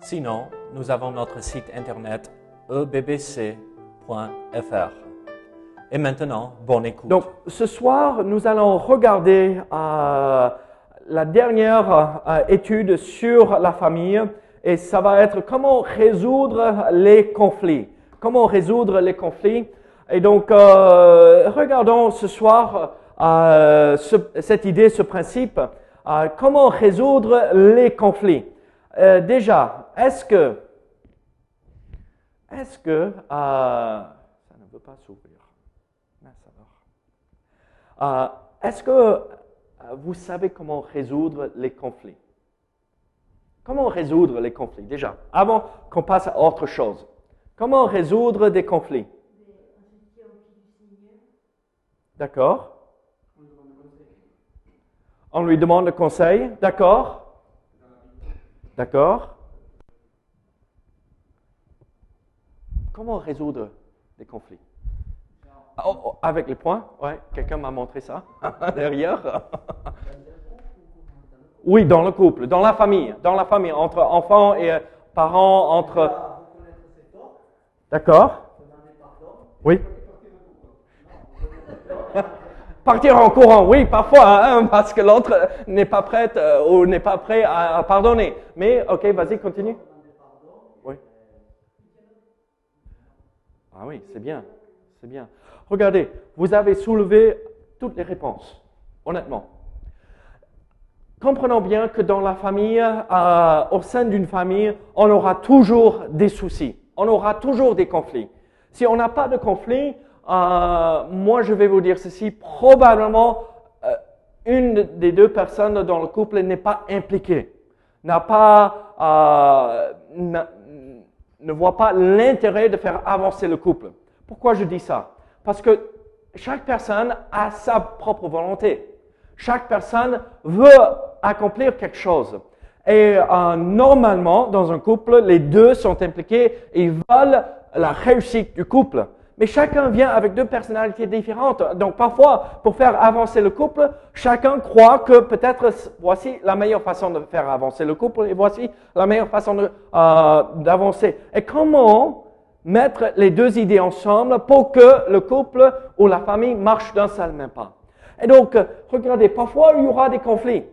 Sinon, nous avons notre site internet ebbc.fr. Et maintenant, bonne écoute. Donc, ce soir, nous allons regarder euh, la dernière euh, étude sur la famille et ça va être comment résoudre les conflits. Comment résoudre les conflits. Et donc, euh, regardons ce soir ce- cette idée, ce principe. comment résoudre les conflits. Euh, déjà, est-ce que, est-ce que, euh, ça ne veut pas s'ouvrir. Alors. Euh, Est-ce que euh, vous savez comment résoudre les conflits? Comment résoudre les conflits? Déjà, avant qu'on passe à autre chose. Comment résoudre des conflits? D'accord On lui demande le conseil D'accord D'accord? Comment résoudre des conflits? Oh, oh, avec les points, ouais, quelqu'un m'a montré ça derrière. oui, dans le couple, dans la famille, dans la famille, entre enfants et euh, parents, entre. D'accord. Oui. Partir en courant, oui, parfois, hein, parce que l'autre n'est pas prête euh, ou n'est pas prêt à, pardonner. Mais, ok, vas-y, continue. Oui. Ah oui, c'est bien, c'est bien. Regardez, vous avez soulevé toutes les réponses, honnêtement. Comprenons bien que dans la famille, euh, au sein d'une famille, on aura toujours des soucis, on aura toujours des conflits. Si on n'a pas de conflit, euh, moi je vais vous dire ceci, probablement euh, une des deux personnes dans le couple n'est pas impliquée, n'a pas, euh, ne voit pas l'intérêt de faire avancer le couple. Pourquoi je dis ça? Parce que chaque personne a sa propre volonté. Chaque personne veut accomplir quelque chose. Et normalement, dans un couple, les deux sont impliqués et veulent la réussite du couple. Mais chacun vient avec deux personnalités différentes. Donc parfois, pour faire avancer le couple, chacun croit que peut-être voici la meilleure façon de faire avancer le couple et voici la meilleure façon euh, d'avancer. Et comment mettre les deux idées ensemble pour que le couple ou la famille marche d'un seul même pas? Et donc, regardez, parfois il y aura des conflits.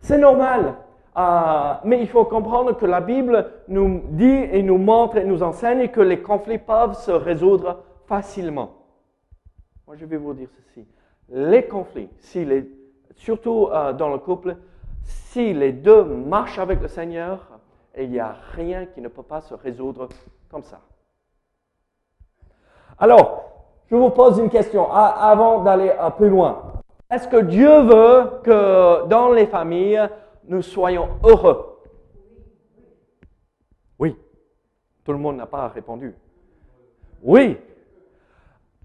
C'est normal. Euh, mais il faut comprendre que la Bible nous dit et nous montre et nous enseigne que les conflits peuvent se résoudre facilement. Moi, je vais vous dire ceci. Les conflits, si les, surtout euh, dans le couple, si les deux marchent avec le Seigneur, il n'y a rien qui ne peut pas se résoudre comme ça. Alors, je vous pose une question avant d'aller un peu loin. Est-ce que Dieu veut que dans les familles, nous soyons heureux? Oui. Tout le monde n'a pas répondu. Oui.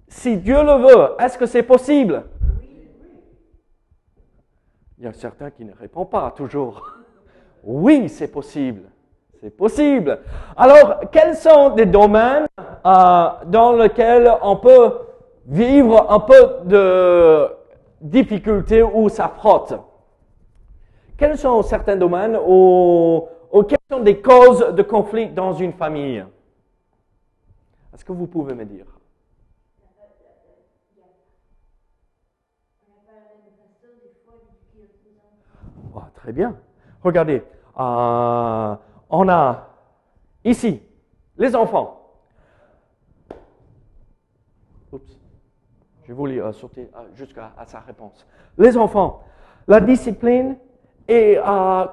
Si Dieu le veut, est-ce que c'est possible? Il y a certains qui ne répondent pas toujours. Oui, c'est possible. C'est possible. Alors, quels sont des domaines euh, dans lesquels on peut vivre un peu de difficulté ou ça frotte? Quels sont certains domaines où quelles sont des causes de conflit dans une famille? Est-ce que vous pouvez me dire Oh, très bien. Regardez, euh, on a ici les enfants. Oups. Je voulais euh, sauter euh, jusqu'à sa réponse. Les enfants, la discipline et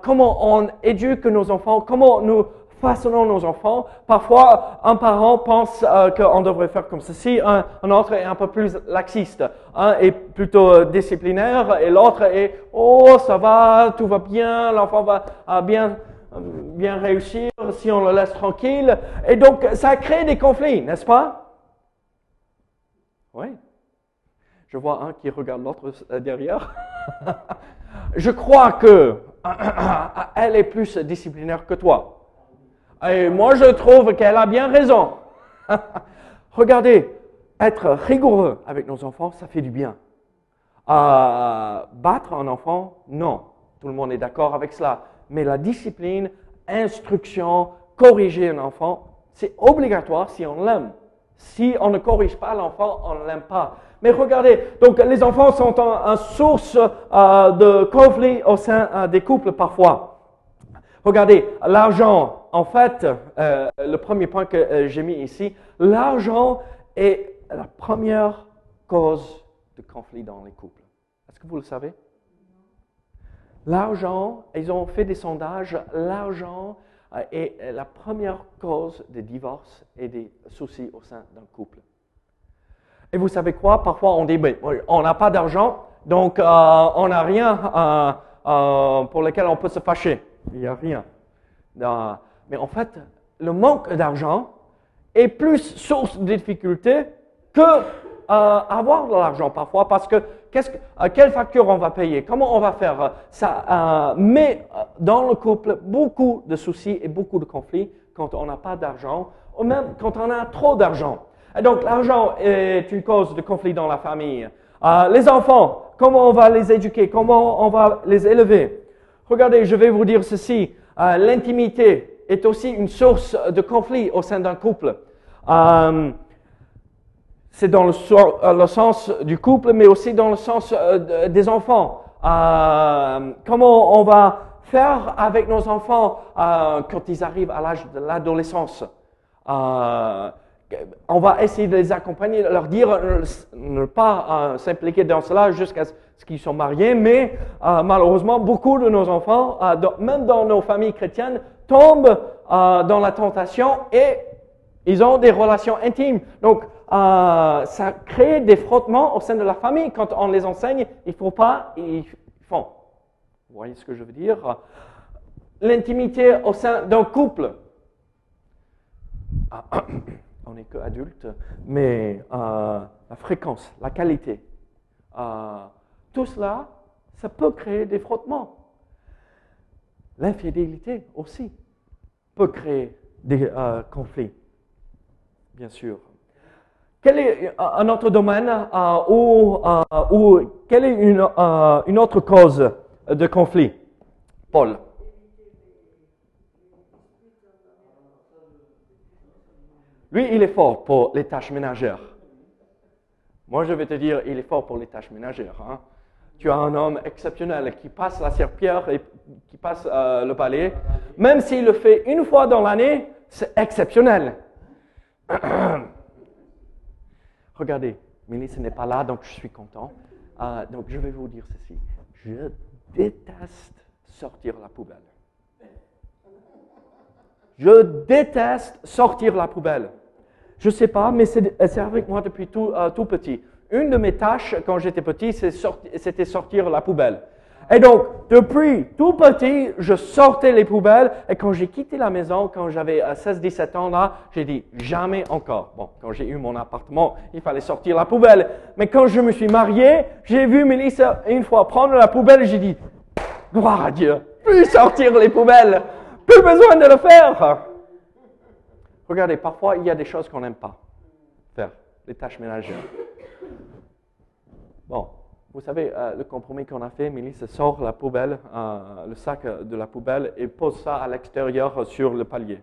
comment on éduque nos enfants, comment nous façonnons nos enfants. Parfois, un parent pense euh, qu'on devrait faire comme ceci, un, autre est un peu plus laxiste. Un est plutôt euh, disciplinaire et l'autre est oh ça va, tout va bien, l'enfant va bien bien réussir si on le laisse tranquille. Et donc, ça crée des conflits, n'est-ce pas? Oui. Je vois un qui regarde l'autre euh, derrière. Je crois que elle est plus disciplinaire que toi. Et moi, je trouve qu'elle a bien raison. Regardez, être rigoureux avec nos enfants, ça fait du bien. Battre un enfant, non. Tout le monde est d'accord avec cela. Mais la discipline, instruction, corriger un enfant, c'est obligatoire si on l'aime. Si on ne corrige pas l'enfant, on ne l'aime pas. Mais regardez, donc les enfants sont une source euh, de conflit au sein euh, des couples parfois. Regardez, l'argent, en fait, euh, le premier point que j'ai mis ici, l'argent est la première cause de conflit dans les couples. Est-ce que vous le savez? L'argent, ils ont fait des sondages, l'argent est la première cause des divorces et des soucis au sein d'un couple. Et vous savez quoi? Parfois, on dit, ben, on n'a pas d'argent, donc euh, on n'a rien euh, euh, pour lequel on peut se fâcher. Il n'y a rien. mais en fait, le manque d'argent est plus source de difficultés que avoir de l'argent parfois, parce que, quelle facture on va payer, comment on va faire ça, met dans le couple beaucoup de soucis et beaucoup de conflits quand on n'a pas d'argent, ou même quand on a trop d'argent. Et donc l'argent est une cause de conflit dans la famille. Euh, les enfants, comment on va les éduquer, comment on va les élever? Regardez, je vais vous dire ceci. Euh, l'intimité est aussi une source de conflit au sein d'un couple. Euh, c'est dans le, sens du couple, mais aussi dans le sens des enfants. comment on va faire avec nos enfants quand ils arrivent à l'âge de l'adolescence? On va essayer de les accompagner, leur dire euh, ne pas euh, s'impliquer dans cela jusqu'à ce qu'ils soient mariés, mais euh, malheureusement, beaucoup de nos enfants, même dans nos familles chrétiennes, tombent dans la tentation et ils ont des relations intimes. Donc, ça crée des frottements au sein de la famille. Quand on les enseigne, il ne faut pas, ils font. Vous voyez ce que je veux dire? L'intimité au sein d'un couple. on n'est qu'adulte, mais euh, la fréquence, la qualité, euh, tout cela, ça peut créer des frottements. L'infidélité aussi peut créer des euh, conflits, bien sûr. Quel est un autre domaine ou quelle est une, une autre cause de conflit? Paul Lui, il est fort pour les tâches ménagères. Moi, je vais te dire, il est fort pour les tâches ménagères. Hein. Tu as un homme exceptionnel qui passe la serpillère et qui passe euh, le balai. Même s'il le fait une fois dans l'année, c'est exceptionnel. Regardez, Mélisse n'est pas là, donc je suis content. Euh, donc je vais vous dire ceci. Je déteste sortir la poubelle. Je déteste sortir la poubelle. Je ne sais pas, mais c'est avec moi depuis tout, euh, tout, petit. Une de mes tâches quand j'étais petit, c'était sortir la poubelle. Et donc, depuis tout petit, je sortais les poubelles. Et quand j'ai quitté la maison, quand j'avais 16-17 euh, ans là, j'ai dit jamais encore. Bon, quand j'ai eu mon appartement, il fallait sortir la poubelle. Mais quand je me suis marié, j'ai vu Mélissa une fois prendre la poubelle et j'ai dit, gloire à Dieu, plus sortir les poubelles. Plus besoin de le faire. Regardez, parfois, il y a des choses qu'on n'aime pas faire, les tâches ménagères. Bon, vous savez, euh, le compromis qu'on a fait, Mélisse sort la poubelle, euh, le sac de la poubelle et pose ça à l'extérieur sur le palier.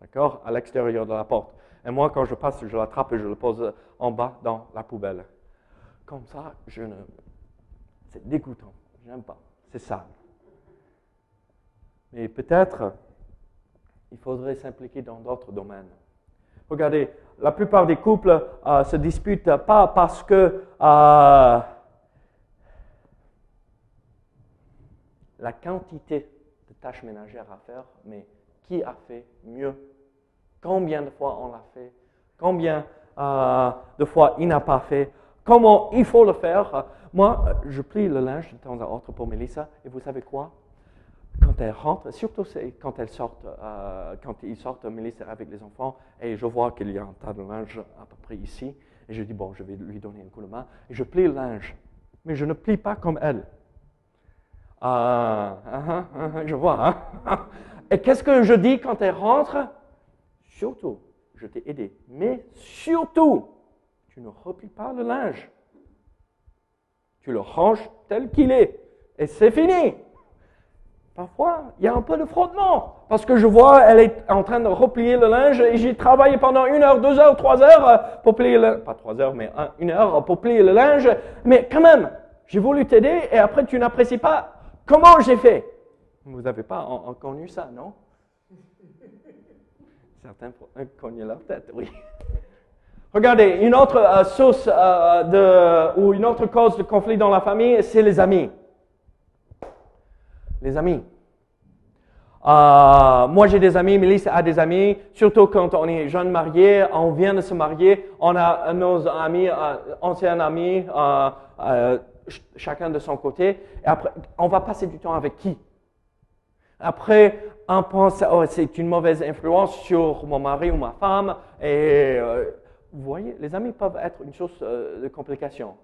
D'accord? À l'extérieur de la porte. Et moi, quand je passe, je l'attrape et je le pose en bas dans la poubelle. Comme ça, je ne. C'est dégoûtant. Je n'aime pas. C'est ça. Mais peut-être, il faudrait s'impliquer dans d'autres domaines. Regardez, la plupart des couples euh, se disputent pas parce que euh, la quantité de tâches ménagères à faire, mais qui a fait mieux, combien de fois on l'a fait, combien euh, de fois il n'a pas fait, comment il faut le faire? Moi, je plie le linge de temps à autre pour Melissa, et vous savez quoi? Quand elles rentrent, surtout quand elles sortent, euh, quand ils sortent, Mélisse avec les enfants, et je vois qu'il y a un tas de linge à peu près ici, et je dis, bon, je vais lui donner un coup de main, et je plie le linge. Mais je ne plie pas comme elle. Ah, je vois. Hein. Et qu'est-ce que je dis quand elle rentre? Surtout, je t'ai aidé, mais surtout, tu ne replies pas le linge. Tu le ranges tel qu'il est. Et c'est fini. Parfois, il y a un peu de frottement. Parce que je vois, elle est en train de replier le linge et j'ai travaillé pendant une heure, deux heures, trois heures euh, pour plier le, pas trois heures, mais une heure pour plier le linge. Mais quand même, j'ai voulu t'aider et après tu n'apprécies pas comment j'ai fait. Vous n'avez pas connu ça, non? Certains cogner leur tête, oui. Regardez, une autre euh, source euh, de, ou une autre cause de conflit dans la famille, c'est les amis les amis. Euh, moi, j'ai des amis, Mélisse a des amis, surtout quand on est jeune marié, on vient de se marier, on a nos amis, euh, anciens amis, euh, chacun de son côté, et après, on va passer du temps avec qui? Après, on pense, oh, c'est une mauvaise influence sur mon mari ou ma femme, et vous voyez, les amis peuvent être une source de complications.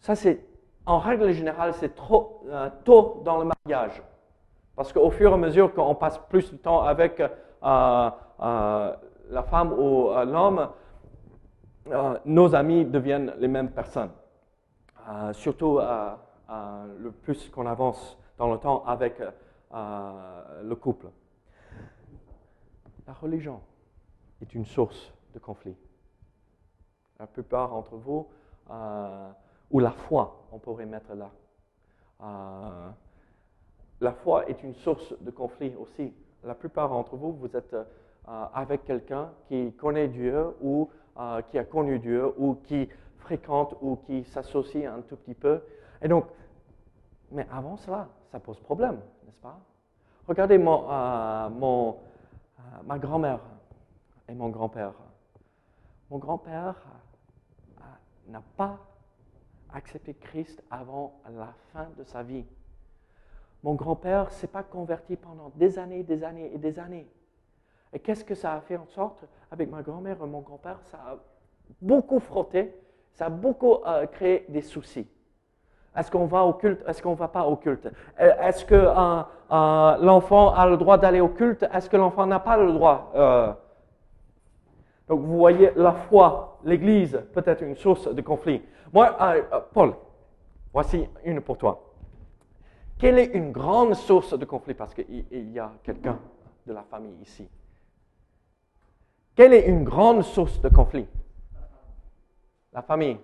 Ça, c'est en règle générale, c'est trop euh, tôt dans le mariage. Parce qu'au fur et à mesure qu'on passe plus de temps avec euh, euh, la femme ou l'homme, nos amis deviennent les mêmes personnes. surtout le plus qu'on avance dans le temps avec le couple. La religion est une source de conflit. La plupart d'entre vous ou la foi, on pourrait mettre là. Euh, la foi est une source de conflit aussi. La plupart d'entre vous, vous êtes euh, avec quelqu'un qui connaît Dieu ou euh, qui a connu Dieu ou qui fréquente ou qui s'associe un tout petit peu. Et donc, mais avant cela, ça pose problème, n'est-ce pas? Regardez mon, mon ma grand-mère et mon grand-père. Mon grand-père n'a pas accepté Christ avant la fin de sa vie. Mon grand-père s'est pas converti pendant des années, des années et des années. Et qu'est-ce que ça a fait en sorte? Avec ma grand-mère et mon grand-père Ça a beaucoup frotté, ça a beaucoup euh, créé des soucis. Est-ce qu'on va au culte? Est-ce qu'on ne va pas au culte? Euh, Est-ce que euh, l'enfant a le droit d'aller au culte? Est-ce que l'enfant n'a pas le droit Donc vous voyez, la foi, l'Église peut être une source de conflit. Moi, euh, euh, Paul, voici une pour toi. Quelle est une grande source de conflit? Parce qu'il y a quelqu'un de la famille ici. Quelle est une grande source de conflit? La famille.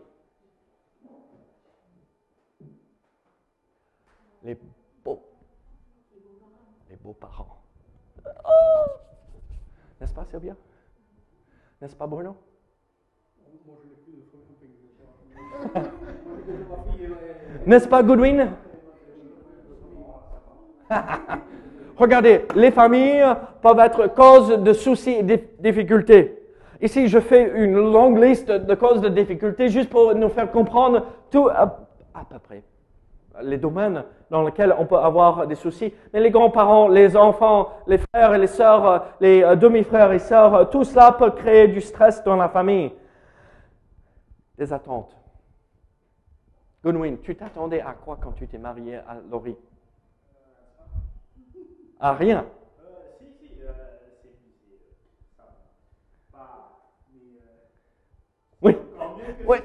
Les beaux. Les beaux-parents. Oh! N'est-ce pas, Sylvia? N'est-ce pas, Bruno? N'est-ce pas, Goodwin? Regardez, les familles peuvent être cause de soucis et de difficultés. Ici, je fais une longue liste de causes de difficultés juste pour nous faire comprendre tout à, peu près les domaines dans lesquels on peut avoir des soucis. Mais les grands-parents, les enfants, les frères et les sœurs, les euh, demi-frères et sœurs, tout cela peut créer du stress dans la famille. Des attentes. Goodwin, tu t'attendais à quoi quand tu t'es marié à Laurie? À rien. Oui. oui.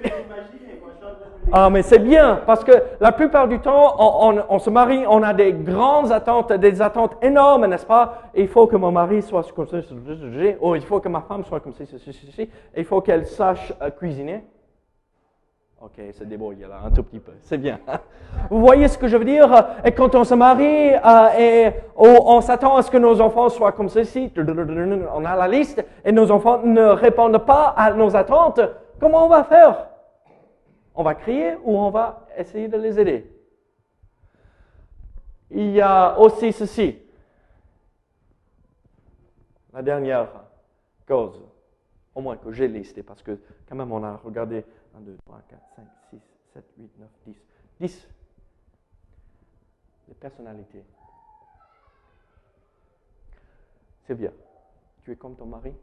Ah, mais c'est bien, parce que la plupart du temps, on, se marie, on a des grandes attentes, des attentes énormes, n'est-ce pas? Il faut que mon mari soit comme ça, oh, il faut que ma femme soit comme ça, il faut qu'elle sache euh, cuisiner. OK, c'est débrouille là, un tout petit peu. C'est bien. Vous voyez ce que je veux dire? Et quand on se marie euh, et on s'attend à ce que nos enfants soient comme ceci, on a la liste et nos enfants ne répondent pas à nos attentes, comment on va faire? On va crier ou on va essayer de les aider? Il y a aussi ceci. La dernière cause, au moins que j'ai listée, parce que quand même on a regardé 1, 2, 3, 4, 5, 6, 7, 8, 9, 10. 10. Les personnalités. Sylvia, tu es comme ton mari?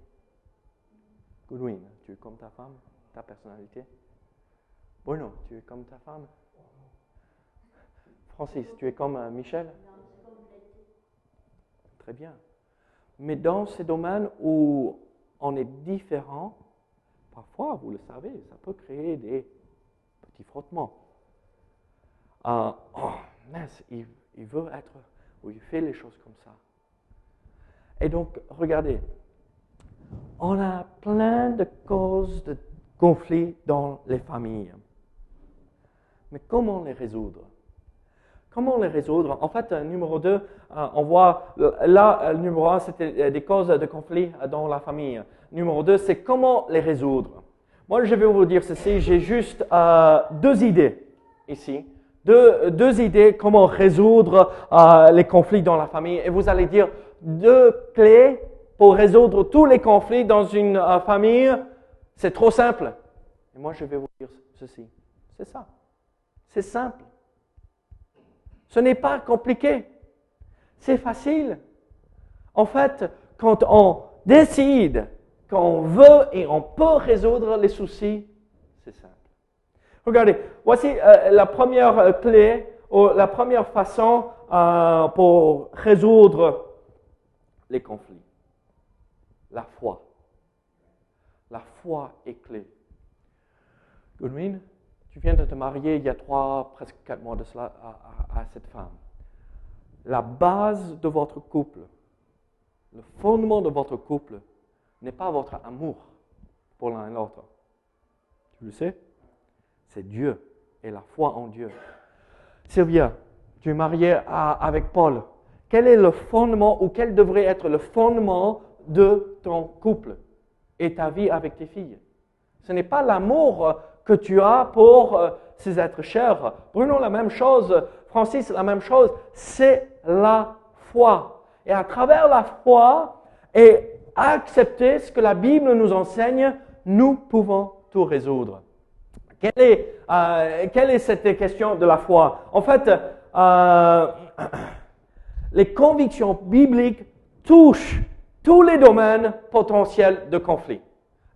Goodwin, tu es comme ta femme, ta personnalité? Bruno, tu es comme ta femme Francis, tu es comme euh, Michel Très bien. Mais dans ces domaines où on est différent, parfois, vous le savez, ça peut créer des petits frottements. Euh, oh, mince, il, il veut être, ou il fait les choses comme ça. Et donc, regardez, on a plein de causes de conflits dans les familles. Mais comment les résoudre? Comment les résoudre? En fait, numéro 2, euh, on voit, là, le numéro 1, c'était des causes de conflits dans la famille. Numéro 2, c'est comment les résoudre. Moi, je vais vous dire ceci, j'ai juste euh, deux idées ici. Deux, deux, idées comment résoudre euh, les conflits dans la famille. Et vous allez dire deux clés pour résoudre tous les conflits dans une euh, famille. C'est trop simple. Et moi, je vais vous dire ceci. C'est ça. C'est simple. Ce n'est pas compliqué. C'est facile. En fait, quand on décide qu'on veut et on peut résoudre les soucis, c'est simple. Regardez, voici euh, la première euh, clé, ou la première façon euh, pour résoudre les conflits. La foi. La foi est clé. Goodwin, tu viens de te marier il y a trois, presque quatre mois de cela à, cette femme. La base de votre couple, le fondement de votre couple, n'est pas votre amour pour l'un et l'autre. Tu le sais? C'est Dieu et la foi en Dieu. Sylvia, tu es mariée avec Paul. Quel est le fondement ou quel devrait être le fondement de ton couple et ta vie avec tes filles? Ce n'est pas l'amour que tu as pour euh, ces êtres chers. Bruno, la même chose. Francis, la même chose. C'est la foi. Et à travers la foi et accepter ce que la Bible nous enseigne, nous pouvons tout résoudre. Quelle est, euh, quelle est cette question de la foi? En fait, euh, les convictions bibliques touchent tous les domaines potentiels de conflit.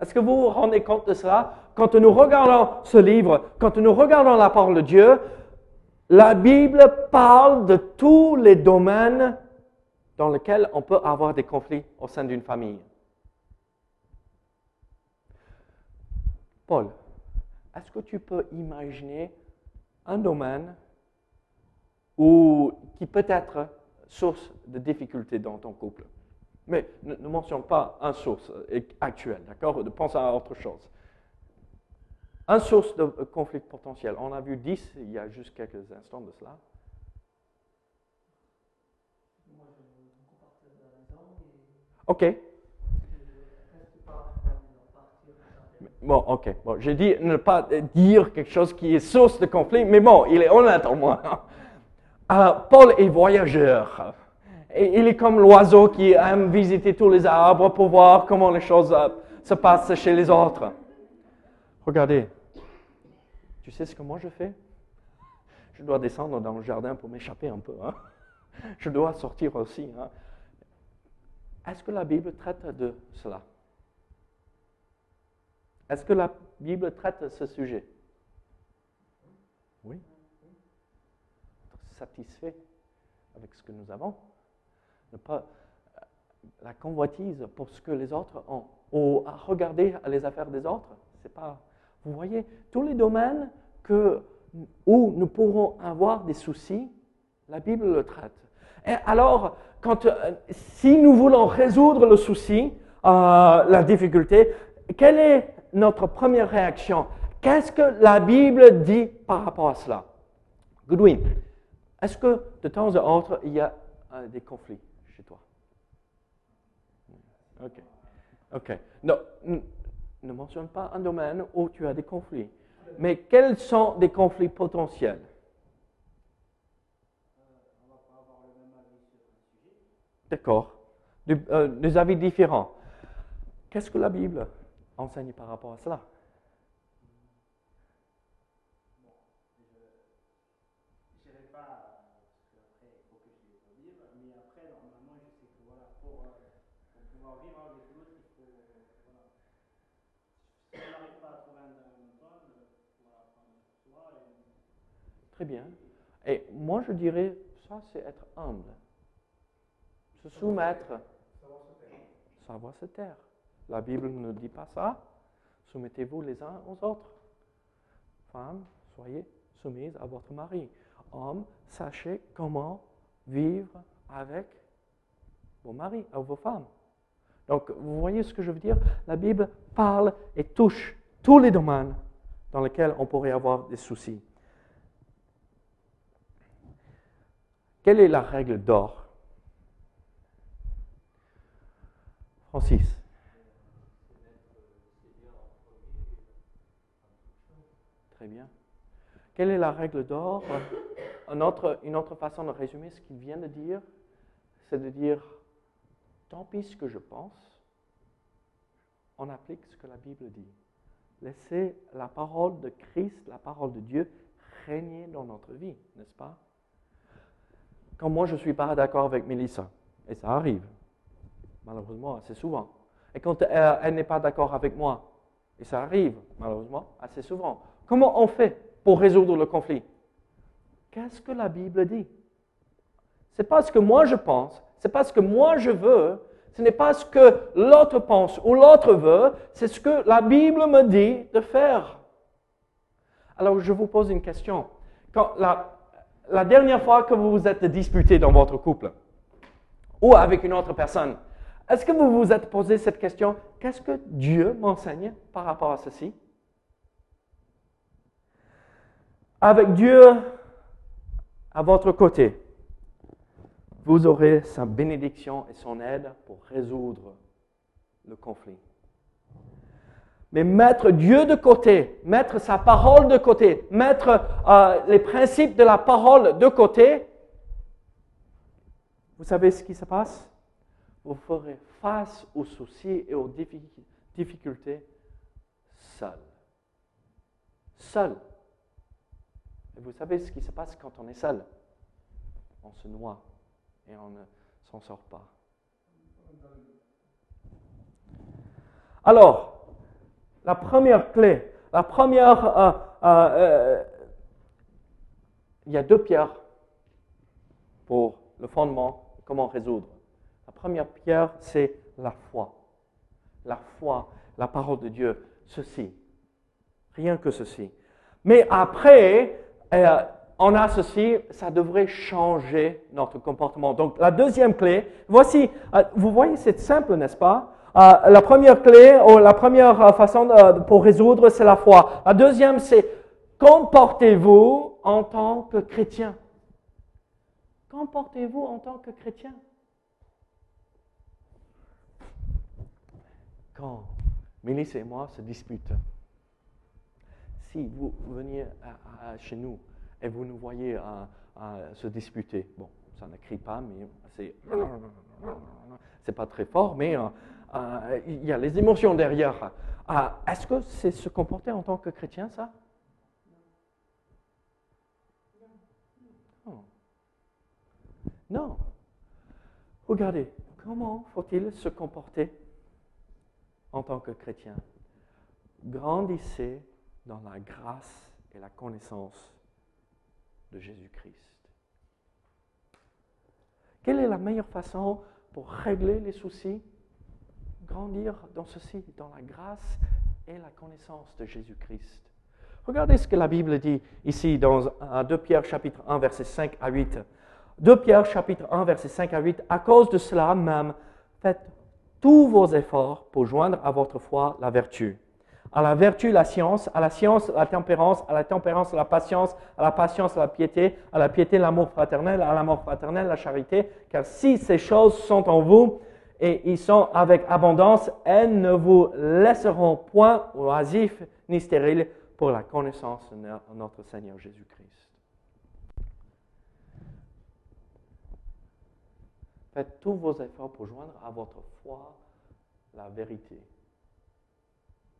Est-ce que vous vous rendez compte de cela? Quand nous regardons ce livre, quand nous regardons la parole de Dieu, la Bible parle de tous les domaines dans lesquels on peut avoir des conflits au sein d'une famille. Paul, est-ce que tu peux imaginer un domaine où, qui peut être source de difficultés dans ton couple? Mais ne, mentionne pas un source actuel, d'accord? Pense à autre chose. Un source de conflit potentiel. On a vu 10 il y a juste quelques instants de cela. OK. Bon, ok. Bon, j'ai dit ne pas dire quelque chose qui est source de conflit, mais bon, il est honnête au moins. Euh, Paul est voyageur. Et il est comme l'oiseau qui aime visiter tous les arbres pour voir comment les choses euh, se passent chez les autres. Regardez. Tu sais ce que moi je fais? Je dois descendre dans le jardin pour m'échapper un peu. Hein. Je dois sortir aussi. Hein. Est-ce que la Bible traite de cela? Est-ce que la Bible traite ce sujet? Oui. Satisfait avec ce que nous avons. Ne pas la convoitise pour ce que les autres ont, ou à regarder les affaires des autres. C'est pas. Vous voyez, tous les domaines où nous pourrons avoir des soucis, la Bible le traite. Et alors, euh, si nous voulons résoudre le souci, euh, la difficulté, quelle est notre première réaction? Qu'est-ce que la Bible dit par rapport à cela? Goodwin, est-ce que de temps en temps, il y a euh, des conflits chez toi? Ok. Ok. Non, ne mentionne pas un domaine où tu as des conflits. Mais quels sont des conflits potentiels? D'accord. Euh, des, avis différents. Qu'est-ce que la Bible enseigne par rapport à cela? Très bien. Et moi, je dirais, ça, c'est être humble. Se soumettre. Savoir se taire. La Bible ne dit pas ça. Soumettez-vous les uns aux autres. Femmes, soyez soumises à votre mari. Hommes, sachez comment vivre avec vos maris, ou vos femmes. Donc, vous voyez ce que je veux dire? La Bible parle et touche tous les domaines dans lesquels on pourrait avoir des soucis. Quelle est la règle d'or? Francis. Très bien. Quelle est la règle d'or? Une autre, façon de résumer ce qu'il vient de dire, c'est de dire, tant pis ce que je pense, on applique ce que la Bible dit. Laissez la parole de Christ, la parole de Dieu, régner dans notre vie, n'est-ce pas? Quand moi je ne suis pas d'accord avec Mélissa, et ça arrive, malheureusement assez souvent, et quand elle, elle n'est pas d'accord avec moi, et ça arrive malheureusement assez souvent, comment on fait pour résoudre le conflit? Qu'est-ce que la Bible dit? Ce n'est pas ce que moi je pense, ce n'est pas ce que moi je veux, ce n'est pas ce que l'autre pense ou l'autre veut, c'est ce que la Bible me dit de faire. Alors je vous pose une question. Quand la, la dernière fois que vous vous êtes disputé dans votre couple ou avec une autre personne, est-ce que vous vous êtes posé cette question, qu'est-ce que Dieu m'enseigne par rapport à ceci? Avec Dieu à votre côté, vous aurez sa bénédiction et son aide pour résoudre le conflit. Mais mettre Dieu de côté, mettre sa parole de côté, mettre euh, les principes de la parole de côté, vous savez ce qui se passe? Vous ferez face aux soucis et aux difficultés seul. Seul. Et vous savez ce qui se passe quand on est seul? On se noie et on ne s'en sort pas. Alors, la première clé, la première, euh, euh, euh, il y a deux pierres pour le fondement, comment résoudre. La première pierre, c'est la foi. La foi, la parole de Dieu, ceci. Rien que ceci. Mais après, on a ceci, ça devrait changer notre comportement. Donc la deuxième clé, voici, vous voyez, c'est simple, n'est-ce pas? Euh, La première clé, ou la première euh, façon pour résoudre, c'est la foi. La deuxième, c'est comportez-vous en tant que chrétien. Comportez-vous en tant que chrétien. Quand Mélisse et moi se disputons, si vous veniez chez nous et vous nous voyez se disputer. Bon, ça ne crie pas, mais c'est. C'est pas très fort, mais euh, euh, il y a les émotions derrière. Euh, est-ce que c'est se comporter en tant que chrétien, ça? Non. Regardez, comment faut-il se comporter en tant que chrétien? Grandissez dans la grâce et la connaissance de Jésus-Christ. Quelle est la meilleure façon pour régler les soucis? Grandir dans ceci, dans la grâce et la connaissance de Jésus-Christ. Regardez ce que la Bible dit ici dans 2 Pierre chapitre 1 verset 5 à 8. 2 Pierre chapitre 1 verset 5 à 8. À cause de cela même, faites tous vos efforts pour joindre à votre foi la vertu à la vertu, la science, à la science, la tempérance, à la tempérance, la patience, à la patience, la piété, à la piété, l'amour fraternel, à l'amour fraternel, la charité. Car si ces choses sont en vous et ils sont avec abondance, elles ne vous laisseront point oisifs ni stériles pour la connaissance de notre Seigneur Jésus-Christ. Faites tous vos efforts pour joindre à votre foi la vérité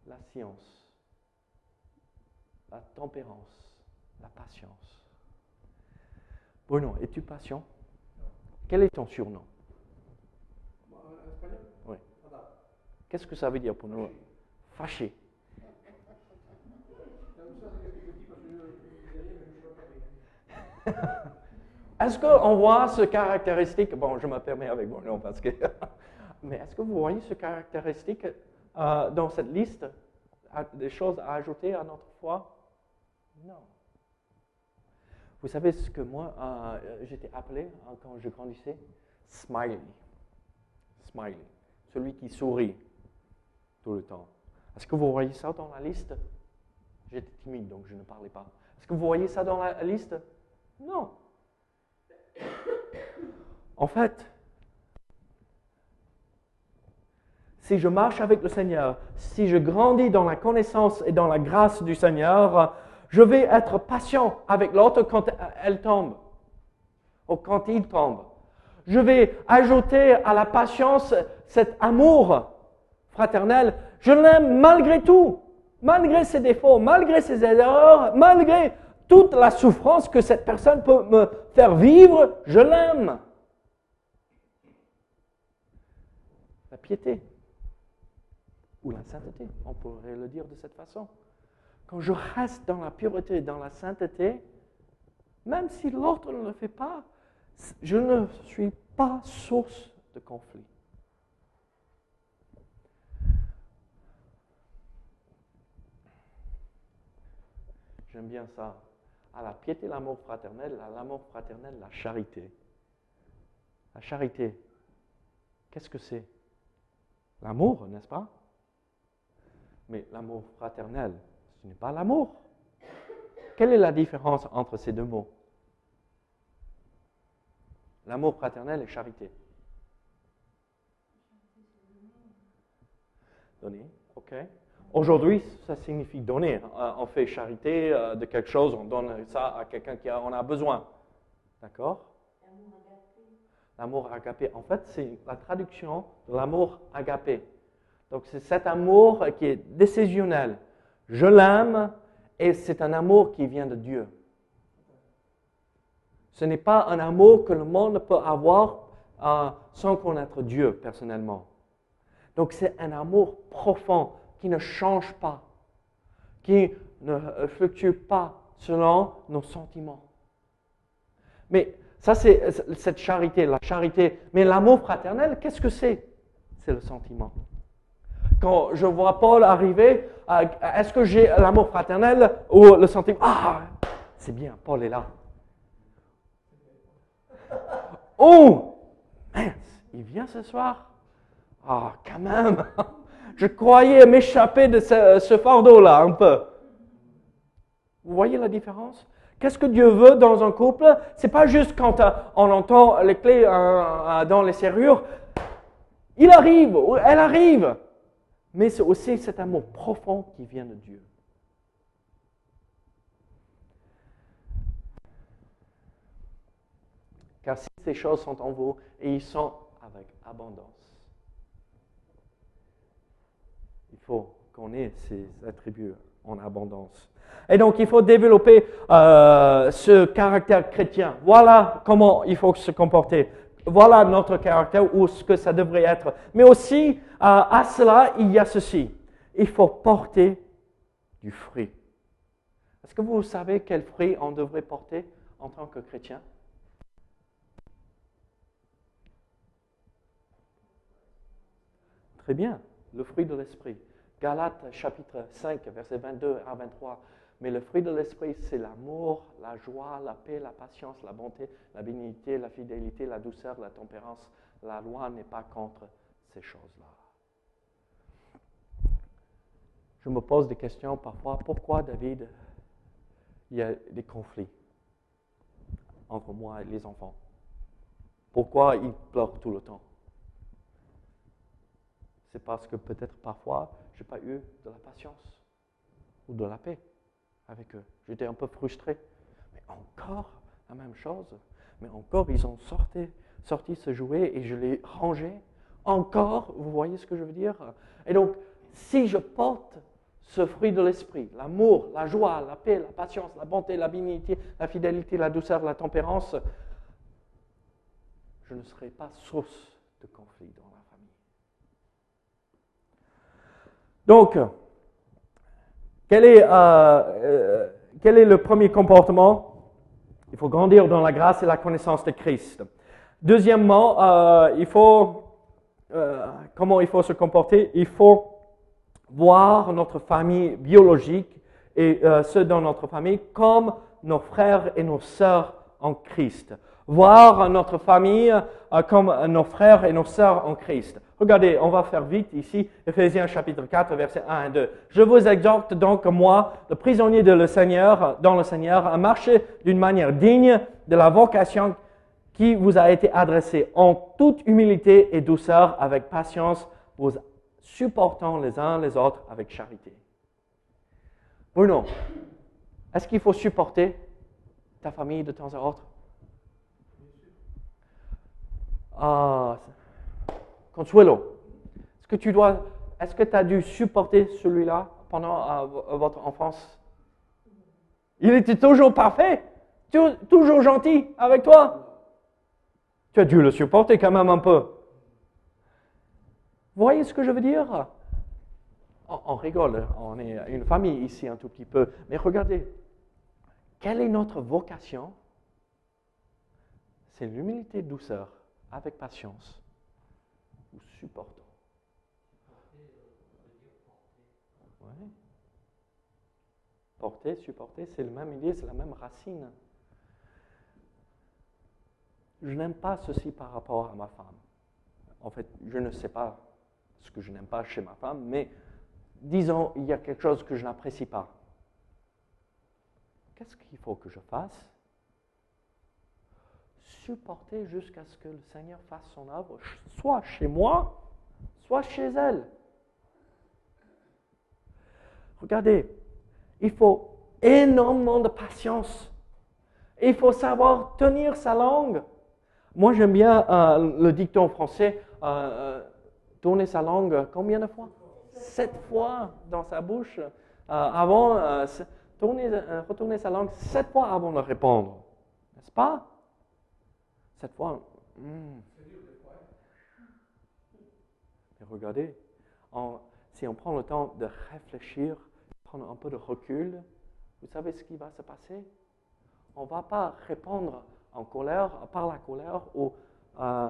la science, la tempérance, la patience. Bruno, es-tu patient? Quel est ton surnom Oui. Qu'est-ce que ça veut dire pour nous Fâché. Est-ce qu'on voit ce caractéristique Bon, je me permets avec mon nom parce que. Mais est-ce que vous voyez ce caractéristique euh, dans cette liste des choses à ajouter à notre foi? Non. Vous savez ce que moi, euh, j'étais appelé hein, quand je grandissais? Smiley. Smiley. Celui qui sourit tout le temps. Est-ce que vous voyez ça dans la liste? J'étais timide, donc je ne parlais pas. Est-ce que vous voyez ça dans la liste? Non. En fait, si je marche avec le Seigneur, si je grandis dans la connaissance et dans la grâce du Seigneur, je vais être patient avec l'autre quand elle tombe ou quand il tombe. Je vais ajouter à la patience cet amour fraternel. Je l'aime malgré tout, malgré ses défauts, malgré ses erreurs, malgré toute la souffrance que cette personne peut me faire vivre, je l'aime. La piété ou la sainteté, on pourrait le dire de cette façon. Quand je reste dans la pureté, dans la sainteté, même si l'autre ne le fait pas, je ne suis pas source de conflit. J'aime bien ça. À la piété, l'amour fraternel, à l'amour fraternel, la charité. La charité, qu'est-ce que c'est? L'amour, n'est-ce pas? Mais l'amour fraternel, ce n'est pas l'amour. Quelle est la différence entre ces deux mots? L'amour fraternel et charité. Donner, ok? Aujourd'hui, ça signifie donner. Euh, on fait charité euh, de quelque chose, on donne ça à quelqu'un qui en a besoin. D'accord? L'amour agapé. En fait, c'est la traduction de l'amour agapé. Donc, c'est cet amour qui est décisionnel. Je l'aime et c'est un amour qui vient de Dieu. Ce n'est pas un amour que le monde peut avoir euh, sans connaître Dieu personnellement. Donc, c'est un amour profond qui ne change pas, qui ne euh, fluctue pas selon nos sentiments. Mais ça, c'est cette charité, la charité. Mais l'amour fraternel, qu'est-ce que c'est? C'est le sentiment. Quand je vois Paul arriver, euh, est-ce que j'ai l'amour fraternel ou le sentiment? Ah, c'est bien, Paul est là. Oh, mince, il vient ce soir? Ah, quand même je croyais m'échapper de ce, fardeau-là un peu. Vous voyez la différence? Qu'est-ce que Dieu veut dans un couple? C'est pas juste quand euh, on entend les clés euh, euh, dans les serrures. Il arrive, elle arrive. Mais c'est aussi cet amour profond qui vient de Dieu. Car si ces choses sont en vous et ils sont avec abondance, faut qu'on ait ces attributs en abondance. Et donc, il faut développer euh, ce caractère chrétien. Voilà comment il faut se comporter. Voilà notre caractère ou ce que ça devrait être. Mais aussi, euh, à cela, il y a ceci. Il faut porter du fruit. Est-ce que vous savez quel fruit on devrait porter en tant que chrétien? Très bien, le fruit de l'esprit. Galates chapitre 5, verset 22 à 23. Mais le fruit de l'esprit, c'est l'amour, la joie, la paix, la patience, la bonté, la bénignité, la fidélité, la douceur, la tempérance. La loi n'est pas contre ces choses-là. Je me pose des questions parfois. Pourquoi David, il y a des conflits entre moi et les enfants? Pourquoi il pleure tout le temps? C'est parce que peut-être parfois je n'ai pas eu de la patience ou de la paix avec eux. J'étais un peu frustré. Mais encore la même chose. Mais encore, ils ont sorti, sorti ce jouet et je l'ai rangé. Encore, vous voyez ce que je veux dire? Et donc, si je porte ce fruit de l'esprit, l'amour, la joie, la paix, la patience, la bonté, la bénignité, la fidélité, la douceur, la tempérance, je ne serai pas source de conflit Donc, quel est, euh, euh, quel est le premier comportement? Il faut grandir dans la grâce et la connaissance de Christ. Deuxièmement, euh, comment il faut se comporter? Il faut voir notre famille biologique et ceux dans notre famille comme nos frères et nos sœurs en Christ. Voir notre famille euh, comme nos frères et nos sœurs en Christ. Regardez, on va faire vite ici, Ephésiens chapitre 4, versets 1 et 2. Je vous exhorte donc, moi, le prisonnier de le Seigneur, dans le Seigneur, à marcher d'une manière digne de la vocation qui vous a été adressée, en toute humilité et douceur, avec patience, vous supportant les uns les autres avec charité. Bruno, est-ce qu'il faut supporter ta famille de temps à autre? Ah, Consuelo, est-ce que tu dois, est-ce que as dû supporter celui-là pendant euh, votre enfance? Il était toujours parfait, toujours gentil avec toi. Tu as dû le supporter quand même un peu. Vous voyez ce que je veux dire? On, rigole, on est une famille ici un tout petit peu, mais regardez, quelle est notre vocation? C'est l'humilité, douceur, avec patience ou supportons. Porter, supporter, c'est le même idée, c'est la même racine. Je n'aime pas ceci par rapport à ma femme. En fait, je ne sais pas ce que je n'aime pas chez ma femme, mais disons, il y a quelque chose que je n'apprécie pas. Qu'est-ce qu'il faut que je fasse supporter jusqu'à ce que le Seigneur fasse son œuvre, soit chez moi, soit chez elle. Regardez, il faut énormément de patience. Il faut savoir tenir sa langue. Moi, j'aime bien euh, le dicton français, euh, euh, tourner sa langue combien de fois? Sept fois dans sa bouche. avant, tourner, retourner sa langue sept fois avant de répondre. N'est-ce pas? Cette fois, hmm. regardez, si on prend le temps de réfléchir, prendre un peu de recul, vous savez ce qui va se passer? On ne va pas répondre en colère, par la colère ou euh,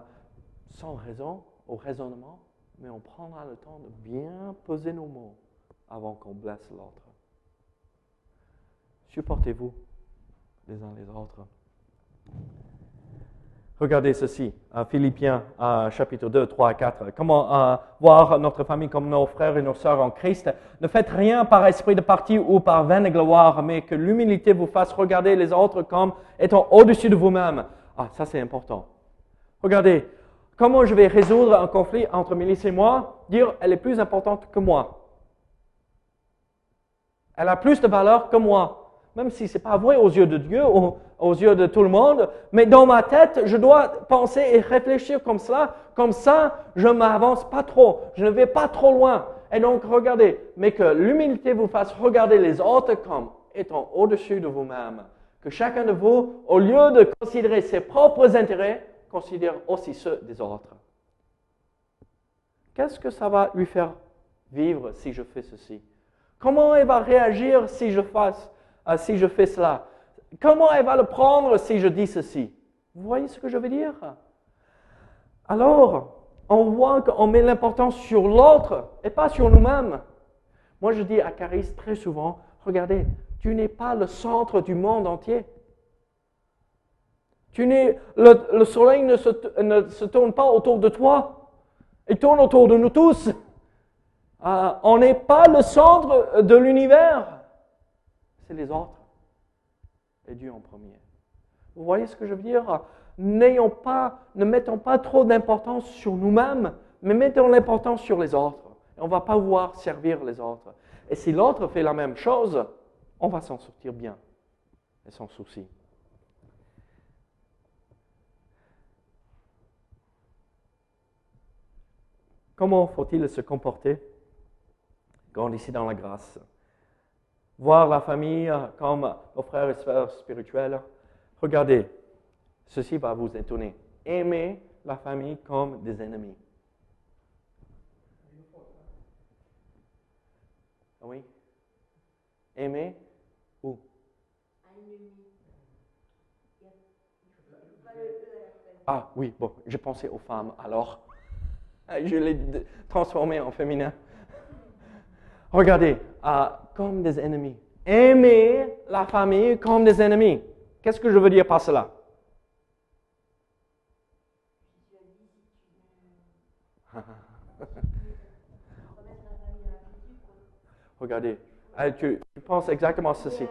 sans raison, au raisonnement, mais on prendra le temps de bien poser nos mots avant qu'on blesse l'autre. Supportez-vous les uns les autres. Regardez ceci, Philippiens chapitre 2, 3 et 4. Comment voir notre famille comme nos frères et nos sœurs en Christ. Ne faites rien par esprit de parti ou par vaine gloire, mais que l'humilité vous fasse regarder les autres comme étant au-dessus de vous-même. Ah, ça c'est important. Regardez, comment je vais résoudre un conflit entre Mélisse et moi? Dire, elle est plus importante que moi. Elle a plus de valeur que moi même si ce n'est pas vrai aux yeux de Dieu, aux, yeux de tout le monde, mais dans ma tête, je dois penser et réfléchir comme cela. Comme ça, je ne m'avance pas trop, je ne vais pas trop loin. Et donc, regardez, mais que l'humilité vous fasse regarder les autres comme étant au-dessus de vous-même. Que chacun de vous, au lieu de considérer ses propres intérêts, considère aussi ceux des autres. Qu'est-ce que ça va lui faire vivre si je fais ceci? Comment elle va réagir si je fasse ah, si je fais cela Comment elle va le prendre si je dis ceci? Vous voyez ce que je veux dire? Alors, on voit qu'on met l'importance sur l'autre et pas sur nous-mêmes. Moi, je dis à Caris très souvent, regardez, tu n'es pas le centre du monde entier. Tu n'es, le, soleil ne se, ne se, tourne pas autour de toi. Il tourne autour de nous tous. Ah, on n'est pas le centre de l'univers les autres et Dieu en premier. Vous voyez ce que je veux dire? N'ayons pas, ne mettons pas trop d'importance sur nous-mêmes, mais mettons l'importance sur les autres. on ne va pas voir servir les autres. Et si l'autre fait la même chose, on va s'en sortir bien et sans souci. Comment faut-il se comporter quand ici dans la grâce? Voir la famille comme nos frères et sœurs spirituels. Regardez, ceci va vous étonner. Aimez la famille comme des ennemis. Oui? Aimer où? Ah oui, bon, j'ai pensé aux femmes alors. Je l'ai transformé en féminin. Regardez, ah, comme des ennemis. Aimer la famille comme des ennemis. Qu'est-ce que je veux dire par cela? Regardez, tu, tu penses exactement ceci.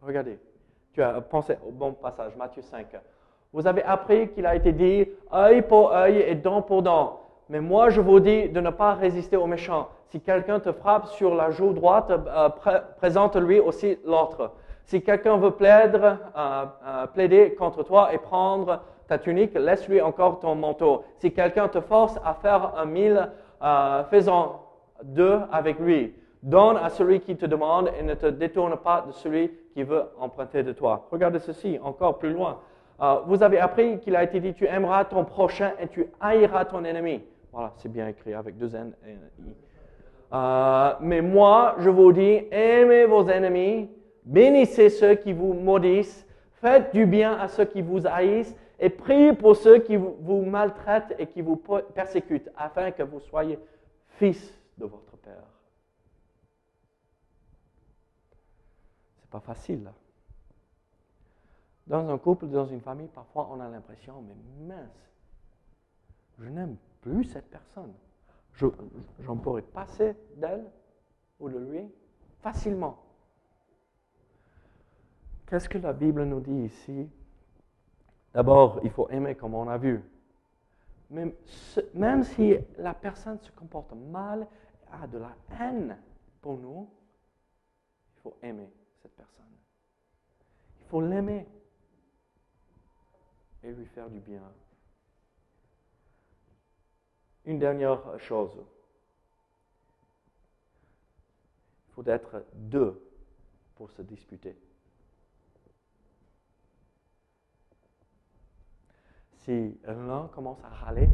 Regardez, tu as pensé au bon passage, Matthieu 5. Vous avez appris qu'il a été dit œil pour œil et dent pour dent. Mais moi, je vous dis de ne pas résister aux méchants. Si quelqu'un te frappe sur la joue droite, euh, pré- présente-lui aussi l'autre. Si quelqu'un veut plaider, euh, euh, plaider contre toi et prendre ta tunique, laisse-lui encore ton manteau. Si quelqu'un te force à faire un mille, fais-en deux avec lui. Donne à celui qui te demande et ne te détourne pas de celui qui veut emprunter de toi. Regardez ceci, encore plus loin. Vous avez appris qu'il a été dit, tu aimeras ton prochain et tu haïras ton ennemi. Voilà, c'est bien écrit avec deux N et un I. Euh, mais moi, je vous dis, aimez vos ennemis, bénissez ceux qui vous maudissent, faites du bien à ceux qui vous haïssent et priez pour ceux qui vous, maltraitent et qui vous persécutent, afin que vous soyez fils de votre Père. C'est pas facile. là. Dans un couple, dans une famille, parfois on a l'impression, mais mince, je n'aime plus cette personne. Je, j'en pourrais passer d'elle ou de lui facilement. Qu'est-ce que la Bible nous dit ici? D'abord, il faut aimer comme on a vu. Même, même si la personne se comporte mal, a de la haine pour nous, il faut aimer cette personne. Il faut l'aimer et lui faire du bien. Une dernière chose. Il faut être deux pour se disputer. Si l'un commence à râler,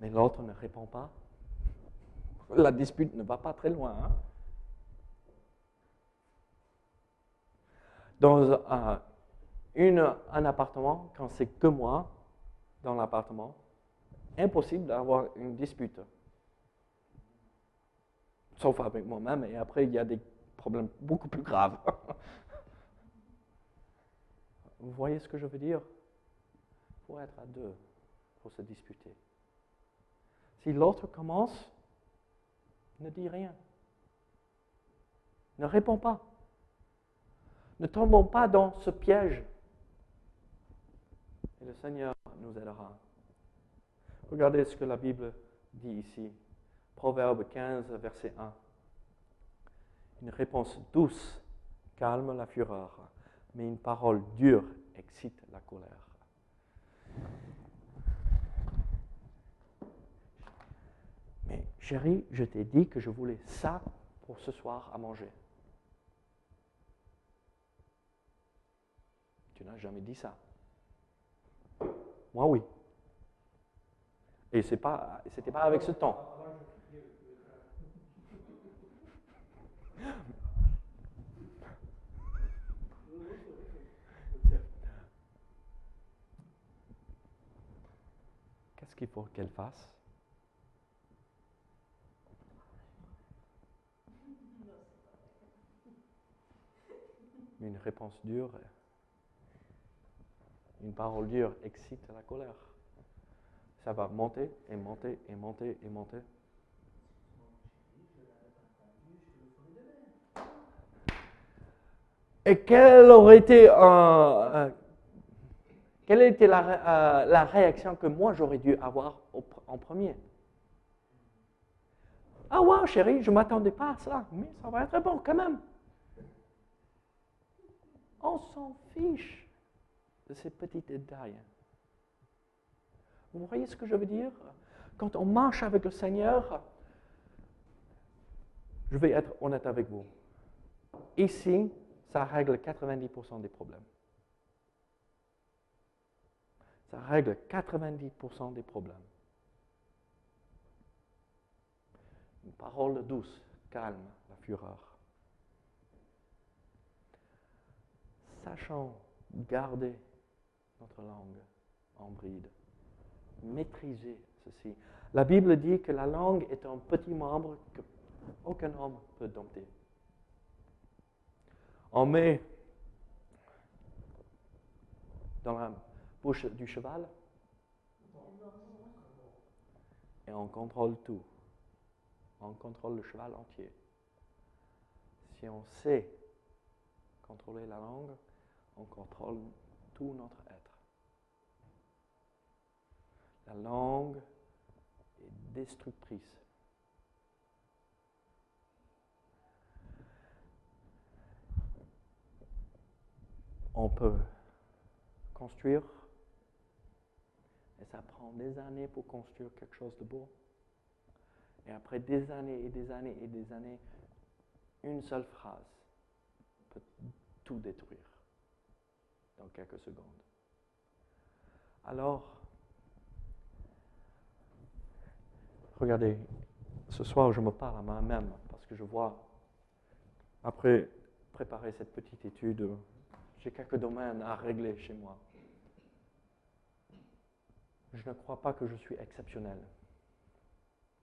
mais l'autre ne répond pas, la dispute ne va pas très loin. hein. Dans un, appartement, quand c'est que moi dans l'appartement, impossible d'avoir une dispute. Sauf avec moi-même, et après, il y a des problèmes beaucoup plus graves. Vous voyez ce que je veux dire? Il faut être à deux pour se disputer. Si l'autre commence, ne dis rien. Ne réponds pas. Ne tombons pas dans ce piège. Et le Seigneur nous aidera. Regardez ce que la Bible dit ici. Proverbe 15, verset 1. Une réponse douce calme la fureur, mais une parole dure excite la colère. Mais chérie, je t'ai dit que je voulais ça pour ce soir à manger. Tu n'as jamais dit ça. Moi, oui. Et ce pas, c'était pas avec ce ton. Qu'est-ce qu'il faut qu'elle fasse? Une réponse dure, une parole dure excite la colère. Ça va monter et monter et monter et monter. Et quelle aurait été, euh, euh, quelle était la, euh, la réaction que moi j'aurais dû avoir en premier? Ah ouais, chérie, je ne m'attendais pas à cela, mais ça va être bon quand même. On s'en fiche de ces petits détails. Vous voyez ce que je veux dire? Quand on marche avec le Seigneur, je vais être honnête avec vous. Ici, ça règle 90% des problèmes. Ça règle 90% des problèmes. Une parole douce calme la fureur. Sachant garder notre langue en bride. Maîtriser ceci. La Bible dit que la langue est un petit membre que aucun homme peut dompter. On met dans la bouche du cheval et on contrôle tout. On contrôle le cheval entier. Si on sait contrôler la langue, on contrôle tout notre La langue est destructrice. On peut construire, et ça prend des années pour construire quelque chose de beau. Et après des années et des années et des années, une seule phrase peut tout détruire dans quelques secondes. Alors, regardez, ce soir je me parle à moi-même parce que je vois, après préparer cette petite étude, j'ai quelques domaines à régler chez moi. Je ne crois pas que je suis exceptionnel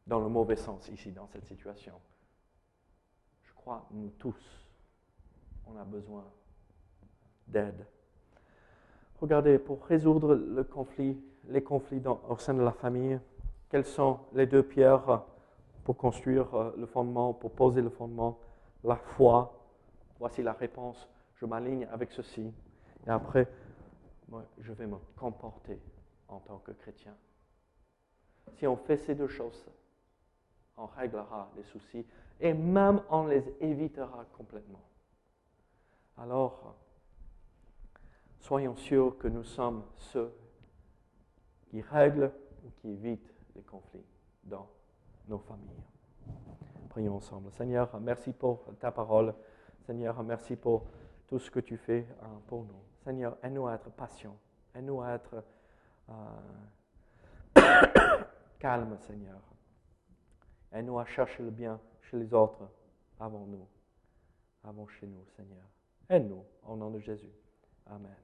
dans le mauvais sens ici, dans cette situation. Je crois, nous tous, on a besoin d'aide. Regardez, pour résoudre le conflit, les conflits au sein de la famille, quelles sont les deux pierres pour construire euh, le fondement, pour poser le fondement? La foi. Voici la réponse. Je m'aligne avec ceci. Et après, moi, je vais me comporter en tant que chrétien. Si on fait ces deux choses, on réglera les soucis et même on les évitera complètement. Alors, soyons sûrs que nous sommes ceux qui règlent ou qui évitent les conflits dans nos familles. Prions ensemble. Seigneur, merci pour ta parole. Seigneur, merci pour tout ce que tu fais hein, pour nous. Seigneur, aide-nous à être patients. Aide-nous à être euh, calmes, Seigneur. Aide-nous à chercher le bien chez les autres avant nous, avant chez nous, Seigneur. Aide-nous au nom de Jésus. Amen.